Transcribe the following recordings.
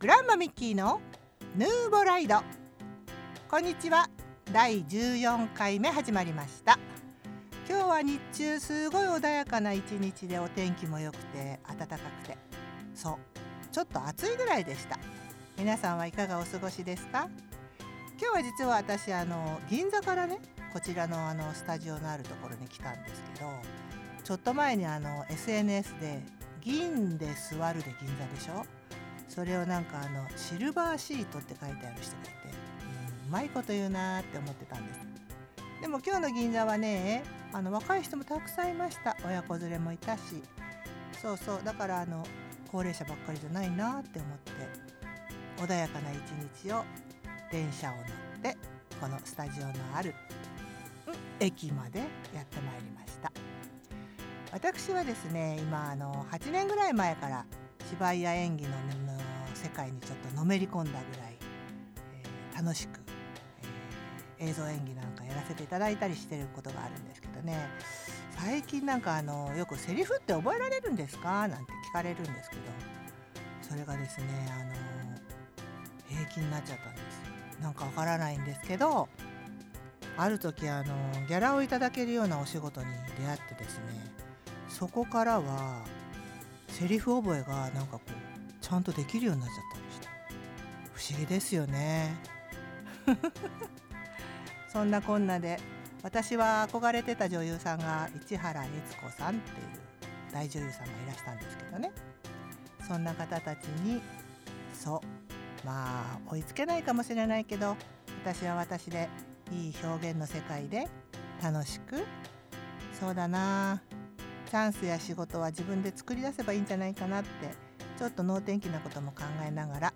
グランマミッキーのヌーボライド。こんにちは。第14回目始まりました。今日は日中すごい穏やかな一日でお天気も良くて暖かくて。そう。ちょっと暑いぐらいでした。皆さんはいかがお過ごしですか？今日は実は私あの銀座からねこちらのあのスタジオのあるところに来たんですけどちょっと前にあの SNS で「銀で座る」で銀座でしょ？それをなんかあのシルバーシートって書いてある人がいて、うん、うまいこと言うなーって思ってたんです。でも今日の銀座はねあの若い人もたくさんいました。親子連れもいたし。そうそう。だからあの高齢者ばっかりじゃないなって思って穏やかな一日を電車を乗ってこのスタジオのある、駅までやってまいりました。私はですね今あの8年ぐらい前から芝居や演技の世界にちょっとのめり込んだぐらい、えー、楽しく、えー、映像演技なんかやらせていただいたりしてることがあるんですけどね。最近なんかあのよく「セリフって覚えられるんですか?」なんて聞かれるんですけど。それがですねあの平気になっちゃったんです。なんかわからないんですけどある時あのギャラをいただけるようなお仕事に出会ってですねそこからはセリフ覚えがなんかこうちゃんとできるようになっちゃったりして。不思議ですよね。そんなこんなで私は憧れてた女優さんが市原悦子さんっていう大女優さんがいらしたんですけどね。そんな方たちにそうまあ追いつけないかもしれないけど私は私でいい表現の世界で楽しくそうだなチャンスや仕事は自分で作り出せばいいんじゃないかなってちょっと能天気なことも考えながら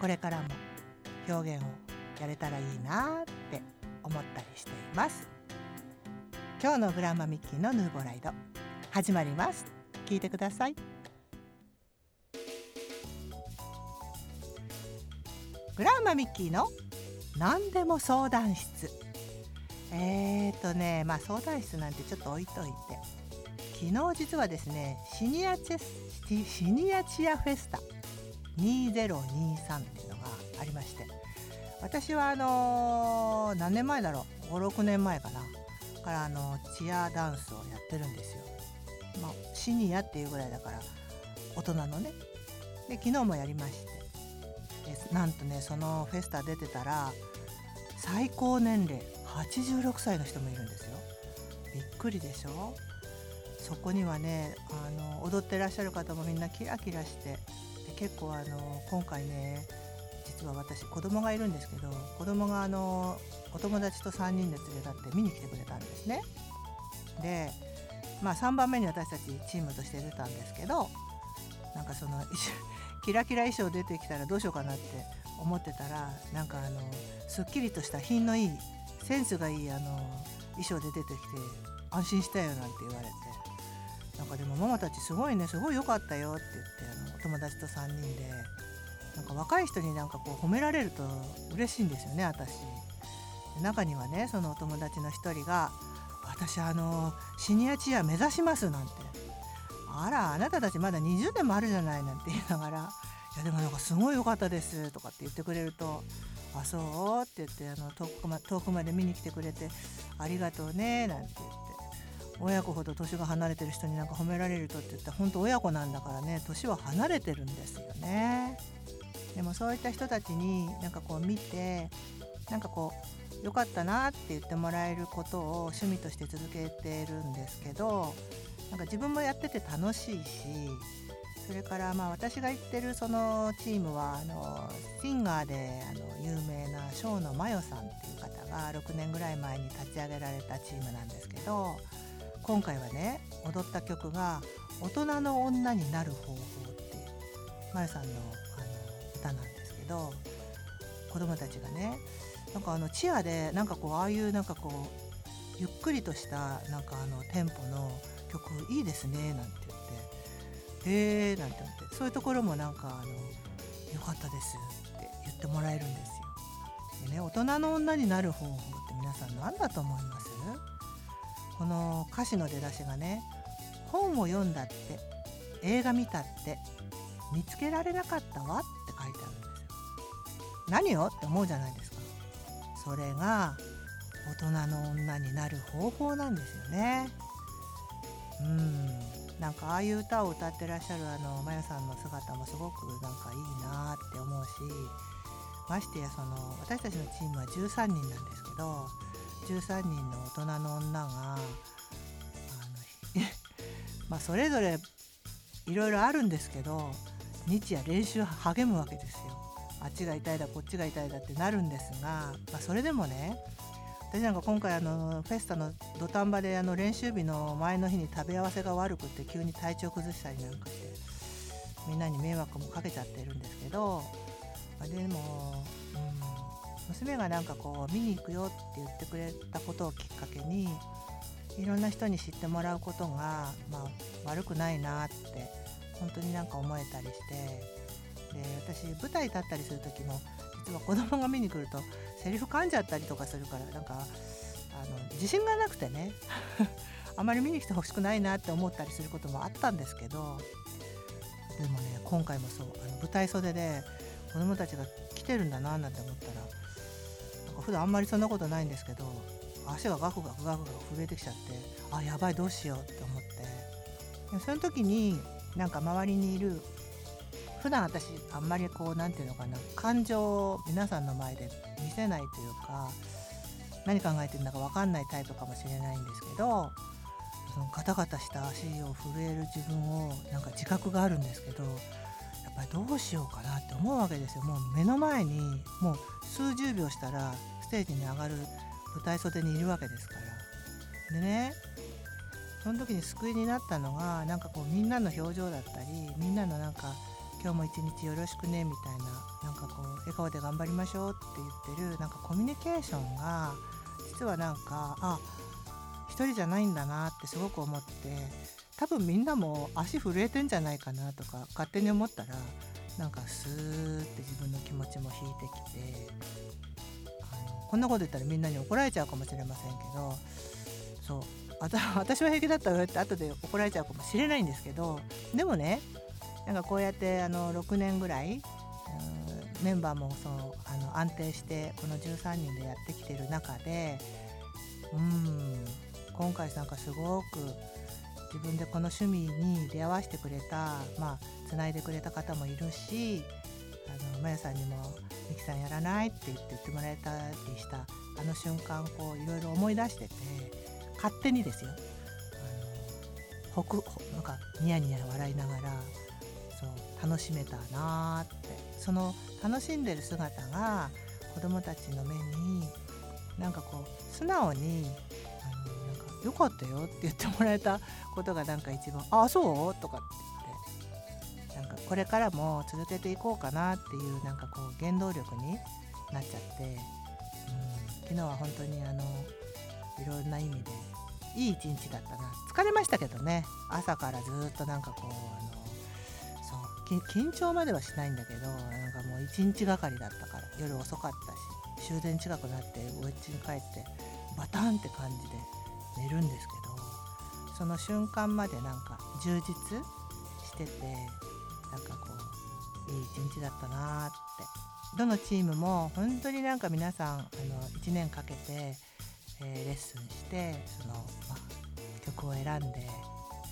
これからも表現をやれたらいいなって思ったりしています。今日のグランマミッキーのヌーボライド始まります。聞いてください。グランマミッキーの何でも相談室。えーとねまあ相談室なんてちょっと置いといて昨日実はですねシニアチェスシニアチアフェスタ2023っていうのがありまして私はあのー、何年前だろう56年前かなからあのチアダンスをやってるんですよ。まあ、シニアっていうぐらいだから大人のね。で昨日もやりましてでなんとねそのフェスタ出てたら最高年齢86歳の人もいるんですよ。びっくりでしょ？そこにはねあの踊ってらっしゃる方もみんなキラキラして結構あの今回ね実は私子供がいるんですけど子供があのお友達と3人で連れ立って見に来てくれたんですね。でまあ3番目に私たちチームとして出たんですけどなんかその キラキラ衣装出てきたらどうしようかなって思ってたらなんかあのすっきりとした品のいいセンスがいいあの衣装で出てきて安心したよなんて言われてなんかでもママたちすごいねすごい良かったよって言ってあの友達と3人でなんか若い人になんかこう褒められると嬉しいんですよね私。中にはねそのお友達の一人が「私あのシニアチア目指します」なんて「あらあなたたちまだ20年もあるじゃない」なんて言いながら「いやでもなんかすごい良かったです」とかって言ってくれると「あそう?」って言ってあの遠くま遠くまで見に来てくれて「ありがとうね」なんて言って親子ほど年が離れてる人になんか褒められるとって言ったら本当親子なんだからね年は離れてるんですよね。でもそういった人たちになんかこう見てなんかこう良かったなって言ってもらえることを趣味として続けてるんですけどなんか自分もやってて楽しいしそれからまあ私が行ってるそのチームはあのシンガーであの有名な生野真代さんっていう方が6年ぐらい前に立ち上げられたチームなんですけど今回はね踊った曲が「大人の女になる方法」っていうまゆさんのあの歌なんですけど子供たちがねなんかあのチアでなんかこうああいうなんかこうゆっくりとしたなんかあのテンポの曲いいですねなんて言って「へえ」なんて思ってそういうところもなんかあの「よかったです」って言ってもらえるんですよ。でね大人の女になる方法って皆さん何だと思います？この歌詞の出だしがね本を読んだって映画見たって見つけられなかったわって書いてあるんですよ。何よって思うじゃないですか。それが大人の女になる方法なんですよね。うんなんかああいう歌を歌ってらっしゃるあのまやさんの姿もすごくなんかいいなって思うしましてやその私たちのチームは13人なんですけど13人の大人の女があの まあそれぞれいろいろあるんですけど日夜練習励むわけですよ。あっちが痛いだこっちが痛いだってなるんですが、まあ、それでもね私なんか今回あのフェスタの土壇場であの練習日の前の日に食べ合わせが悪くて急に体調崩したりなんかしてみんなに迷惑もかけちゃってるんですけど、まあ、でも、うん、娘がなんかこう見に行くよって言ってくれたことをきっかけにいろんな人に知ってもらうことが、まあ、悪くないなって本当になんか思えたりしてで私舞台立ったりする時も実は子供が見に来るとセリフ噛んじゃったりとかするからなんかあの自信がなくてね あまり見に来てほしくないなって思ったりすることもあったんですけどでもね今回もそうあの舞台袖で子供たちが来てるんだななんて思ったら普段あんまりそんなことないんですけど足がガクガクガクガク震えてきちゃってあやばいどうしようって思って。その時になんか周りにいる普段私あんまりこう何て言うのかな感情を皆さんの前で見せないというか何考えてるんだか分かんないタイプかもしれないんですけどそのガタガタした足を震える自分をなんか自覚があるんですけどぱりどうしようかなって思うわけですよ。もう目の前にもう数十秒したらステージに上がる舞台袖にいるわけですから。でねその時に救いになったのがなんかこうみんなの表情だったりみんなのなんか今日も一日よろしくねみたいななんかこう笑顔で頑張りましょうって言ってるなんかコミュニケーションが実はなんかあ一人じゃないんだなってすごく思って多分みんなも足震えてんじゃないかなとか勝手に思ったらなんかスーって自分の気持ちも引いてきてあのこんなこと言ったらみんなに怒られちゃうかもしれませんけどそう 私は平気だったよって後で怒られちゃうかもしれないんですけどでもねなんかこうやってあの6年ぐらいメンバーもそのあの安定してこの13人でやってきてる中でうん今回なんかすごく自分でこの趣味に出会わせてくれたまあつないでくれた方もいるしあのまやさんにも「ミキさんやらない?」って言って言ってもらえたりしたあの瞬間こういろいろ思い出してて勝手にですよあのほくなんかニヤニヤ笑いながらそう楽しめたなってその楽しんでる姿が子どもたちの目になんかこう素直に「よかったよ」って言ってもらえたことがなんか一番「ああそう?」とかって。言ってなんかこれからも続けていこうかなっていうなんかこう原動力になっちゃって、うん、昨日は本当にあのいろんな意味でいい一日だったな。疲れましたけどね。朝からずっとなんかこうあのそう。緊張まではしないんだけどなんかもう一日がかりだったから。夜遅かったし終電近くなってお家に帰ってバタンって感じで。寝るんですけどその瞬間までなんか充実しててなんかこういい一日だったなって。どのチームも本当になんか皆さんあの1年かけて、えー、レッスンしてその、まあ、曲を選んで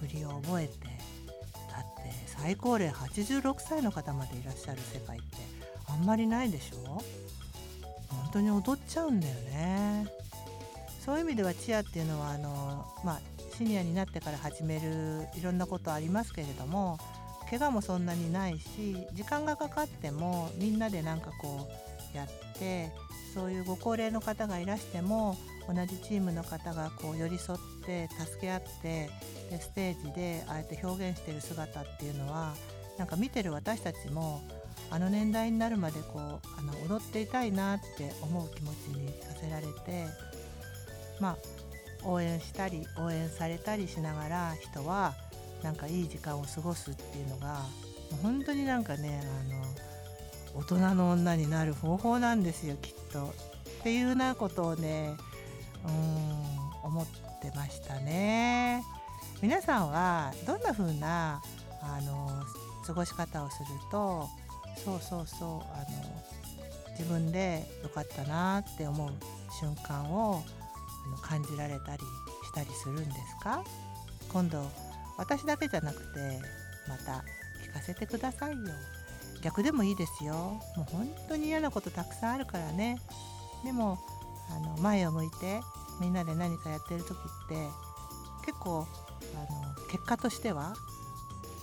振りを覚えてだって最高齢86歳の方までいらっしゃる世界ってあんまりないでしょ？本当に踊っちゃうんだよね。そういう意味ではチアっていうのはあの、まあ、シニアになってから始めるいろんなことありますけれども怪我もそんなにないし時間がかかってもみんなでなんかこうやってそういうご高齢の方がいらしても同じチームの方がこう寄り添って助け合ってでステージであえて表現してる姿っていうのはなんか見てる私たちもあの年代になるまでこうあの踊っていたいなって思う気持ちにさせられてまあ応援したり応援されたりしながら人はなんかいい時間を過ごすっていうのが本当になんかねあの大人の女になる方法なんですよきっと。っていうようなことをねうん思ってましたね。皆さんはどんな風なあの過ごし方をするとそうそうそうあの自分で良かったなって思う瞬間をの感じられたりしたりするんですか？今度私だけじゃなくてまた聞かせてくださいよ。逆でもいいですよ。もう本当に嫌なことたくさんあるからね。でもあの前を向いてみんなで何かやってる時って結構あの結果としては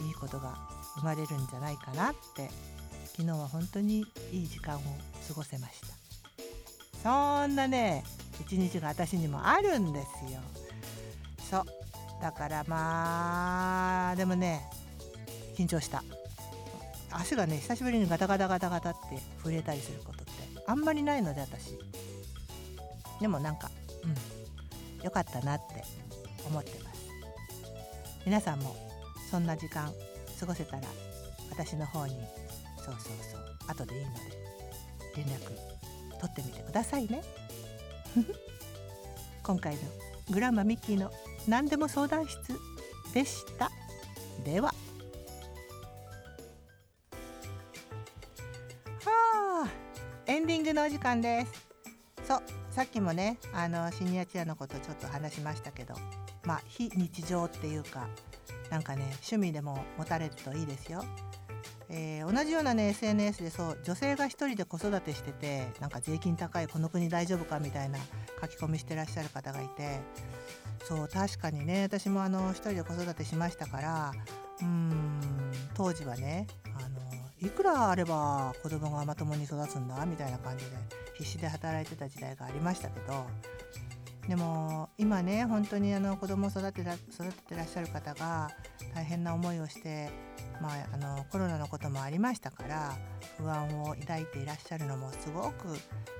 いいことが生まれるんじゃないかなって昨日は本当にいい時間を過ごせました。そんなね一日が私にもあるんですよ。そう。だからまあでもね緊張した。足がね久しぶりにガタガタガタガタって震えたりすることってあんまりないので私。でもなんかうん。よかったなって思ってます。皆さんもそんな時間過ごせたら私の方にそうそうそう後でいいので連絡取ってみてくださいね。今回のグランマミッキーの何でも相談室でした。では。はあエンディングのお時間です。そうさっきもねあのシニアチアのことちょっと話しましたけどまあ非日常っていうかなんかね趣味でも持たれるといいですよ。えー、同じようなね SNS でそう女性が一人で子育てしててなんか税金高いこの国大丈夫かみたいな書き込みしてらっしゃる方がいてそう確かにね私もあの一人で子育てしましたからうん当時はねあのいくらあれば子供がまともに育つんだみたいな感じで必死で働いてた時代がありましたけどでも今ね本当にあの子供を育てら育ててらっしゃる方が大変な思いをしてまあ、あのコロナのこともありましたから不安を抱いていらっしゃるのもすごく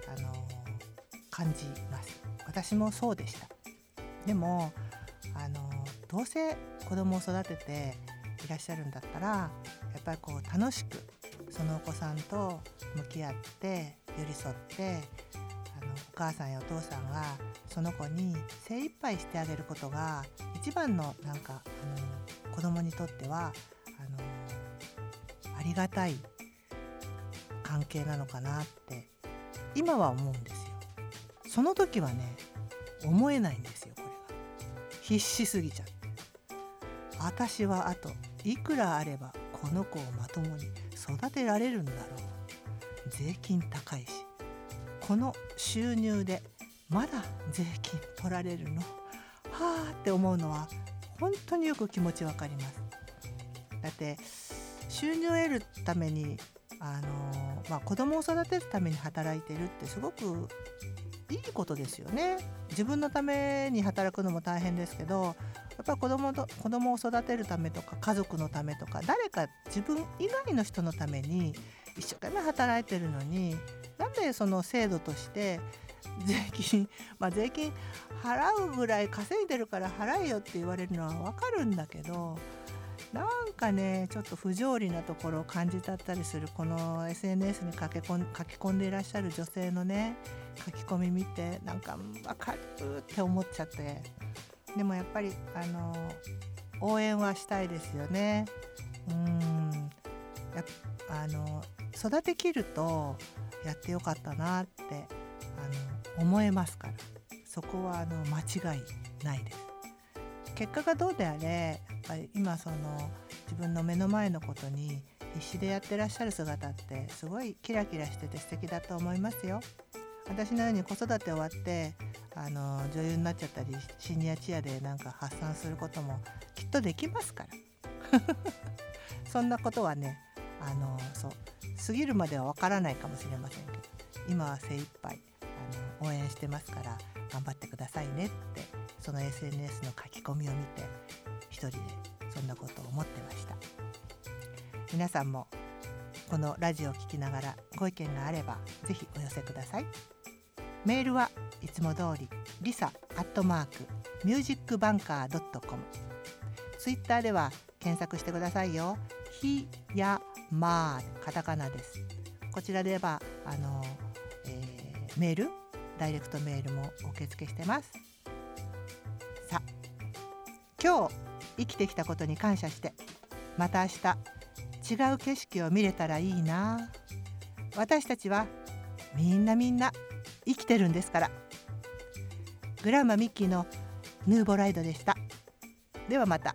あの感じます。私もそうでした。でもあのどうせ子供を育てていらっしゃるんだったらやっぱりこう楽しくそのお子さんと向き合って寄り添ってあのお母さんやお父さんがその子に精一杯してあげることが一番のなんかあの子供にとってはあのありがたい関係なのかなって今は思うんですよ。その時はね思えないんですよこれが必死すぎちゃって。私はあといくらあればこの子をまともに育てられるんだろう。税金高いしこの収入でまだ税金取られるの？はあって思うのは本当によく気持ちわかりますだって収入を得るためにあの、まあ、子供を育てるために働いてるってすごくいいことですよね。自分のために働くのも大変ですけどやっぱ子供と子供を育てるためとか家族のためとか誰か自分以外の人のために一生懸命働いてるのになんでその制度として税金 まあ税金払うぐらい稼いでるから払えよって言われるのは分かるんだけどなんかねちょっと不条理なところを感じたったりするこの SNS に書き込ん書き込んでいらっしゃる女性のね書き込み見てなんか分かるって思っちゃってでもやっぱりあの応援はしたいですよね。うんやあの育てきるとやってよかったなってあの思えますからそこはあの間違いないです。結果がどうであれやっぱり今その自分の目の前のことに必死でやってらっしゃる姿ってすごいキラキラしてて素敵だと思いますよ。私のように子育て終わってあの女優になっちゃったりシニアチアでなんか発散することもきっとできますから そんなことはねあのそう過ぎるまではわからないかもしれませんけど今は精一杯あの応援してますから頑張ってくださいねってその SNS の書き込みを見て一人でそんなことを思ってました。皆さんもこのラジオを聴きながらご意見があればぜひお寄せください。メールはいつも通りリサアットマークミュージックバンカー .com ツイッターでは検索してくださいよ。ひやまーカタカナです。こちらではあの、えー、メールダイレクトメールも受付してます。さ今日生きてきたことに感謝してまた明日違う景色を見れたらいいな。私たちはみんなみんな生きてるんですから。グランマミッキーのヌーボライドでした。ではまた。